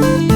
Música